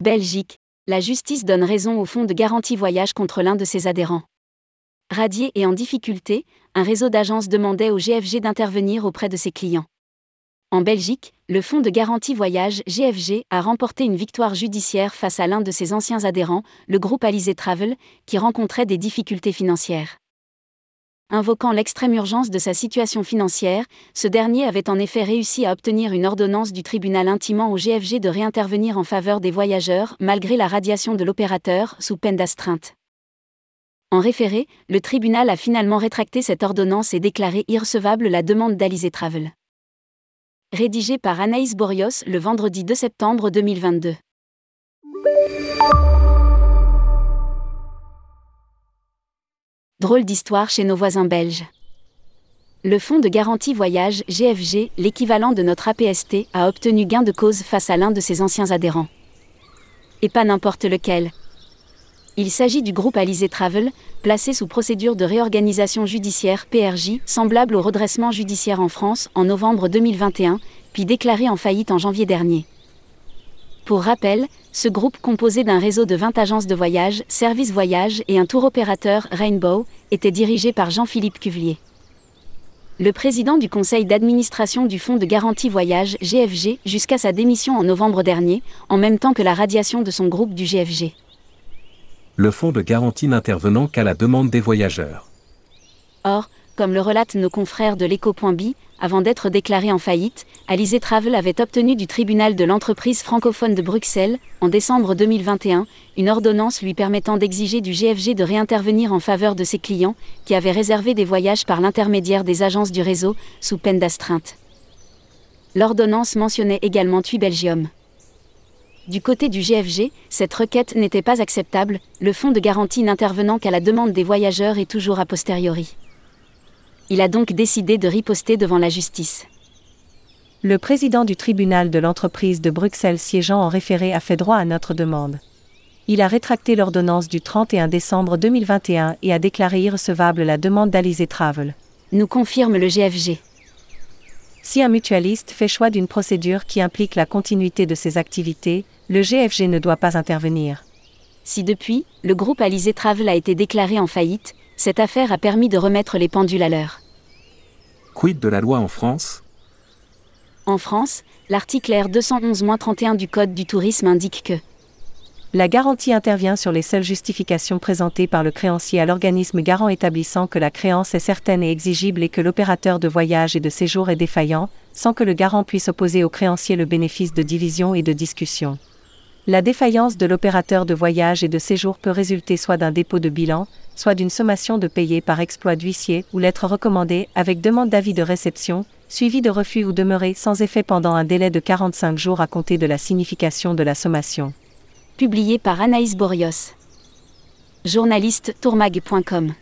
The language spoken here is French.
Belgique, la justice donne raison au fonds de garantie voyage contre l'un de ses adhérents. Radié et en difficulté, un réseau d'agences demandait au GFG d'intervenir auprès de ses clients. En Belgique, le fonds de garantie voyage GFG a remporté une victoire judiciaire face à l'un de ses anciens adhérents, le groupe Alizé Travel, qui rencontrait des difficultés financières. Invoquant l'extrême urgence de sa situation financière, ce dernier avait en effet réussi à obtenir une ordonnance du tribunal intimant au GFG de réintervenir en faveur des voyageurs malgré la radiation de l'opérateur sous peine d'astreinte. En référé, le tribunal a finalement rétracté cette ordonnance et déclaré irrecevable la demande d'Alizé Travel. Rédigé par Anaïs Borios le vendredi 2 septembre 2022. Drôle d'histoire chez nos voisins belges. Le Fonds de garantie voyage GFG, l'équivalent de notre APST, a obtenu gain de cause face à l'un de ses anciens adhérents. Et pas n'importe lequel. Il s'agit du groupe Alizé Travel, placé sous procédure de réorganisation judiciaire PRJ, semblable au redressement judiciaire en France en novembre 2021, puis déclaré en faillite en janvier dernier. Pour rappel, ce groupe composé d'un réseau de 20 agences de voyage, services voyage et un tour opérateur Rainbow était dirigé par Jean-Philippe Cuvier. Le président du conseil d'administration du Fonds de garantie voyage GFG jusqu'à sa démission en novembre dernier, en même temps que la radiation de son groupe du GFG. Le fonds de garantie n'intervenant qu'à la demande des voyageurs. Or, comme le relatent nos confrères de l'écho.bi, avant d'être déclaré en faillite, Alizé Travel avait obtenu du tribunal de l'entreprise francophone de Bruxelles, en décembre 2021, une ordonnance lui permettant d'exiger du GFG de réintervenir en faveur de ses clients, qui avaient réservé des voyages par l'intermédiaire des agences du réseau, sous peine d'astreinte. L'ordonnance mentionnait également TUI Belgium. Du côté du GFG, cette requête n'était pas acceptable, le fonds de garantie n'intervenant qu'à la demande des voyageurs et toujours a posteriori. Il a donc décidé de riposter devant la justice. Le président du tribunal de l'entreprise de Bruxelles siégeant en référé a fait droit à notre demande. Il a rétracté l'ordonnance du 31 décembre 2021 et a déclaré irrecevable la demande d'Alizé Travel. Nous confirme le GFG. Si un mutualiste fait choix d'une procédure qui implique la continuité de ses activités, le GFG ne doit pas intervenir. Si depuis, le groupe Alizé Travel a été déclaré en faillite, cette affaire a permis de remettre les pendules à l'heure. Quid de la loi en France? En France, l'article R 211-31 du Code du tourisme indique que la garantie intervient sur les seules justifications présentées par le créancier à l'organisme garant établissant que la créance est certaine et exigible et que l'opérateur de voyage et de séjour est défaillant, sans que le garant puisse opposer au créancier le bénéfice de division et de discussion. La défaillance de l'opérateur de voyage et de séjour peut résulter soit d'un dépôt de bilan, soit d'une sommation de payer par exploit d'huissier ou lettre recommandée avec demande d'avis de réception, suivi de refus ou demeuré sans effet pendant un délai de 45 jours à compter de la signification de la sommation. Publié par Anaïs Borios. Journaliste tourmag.com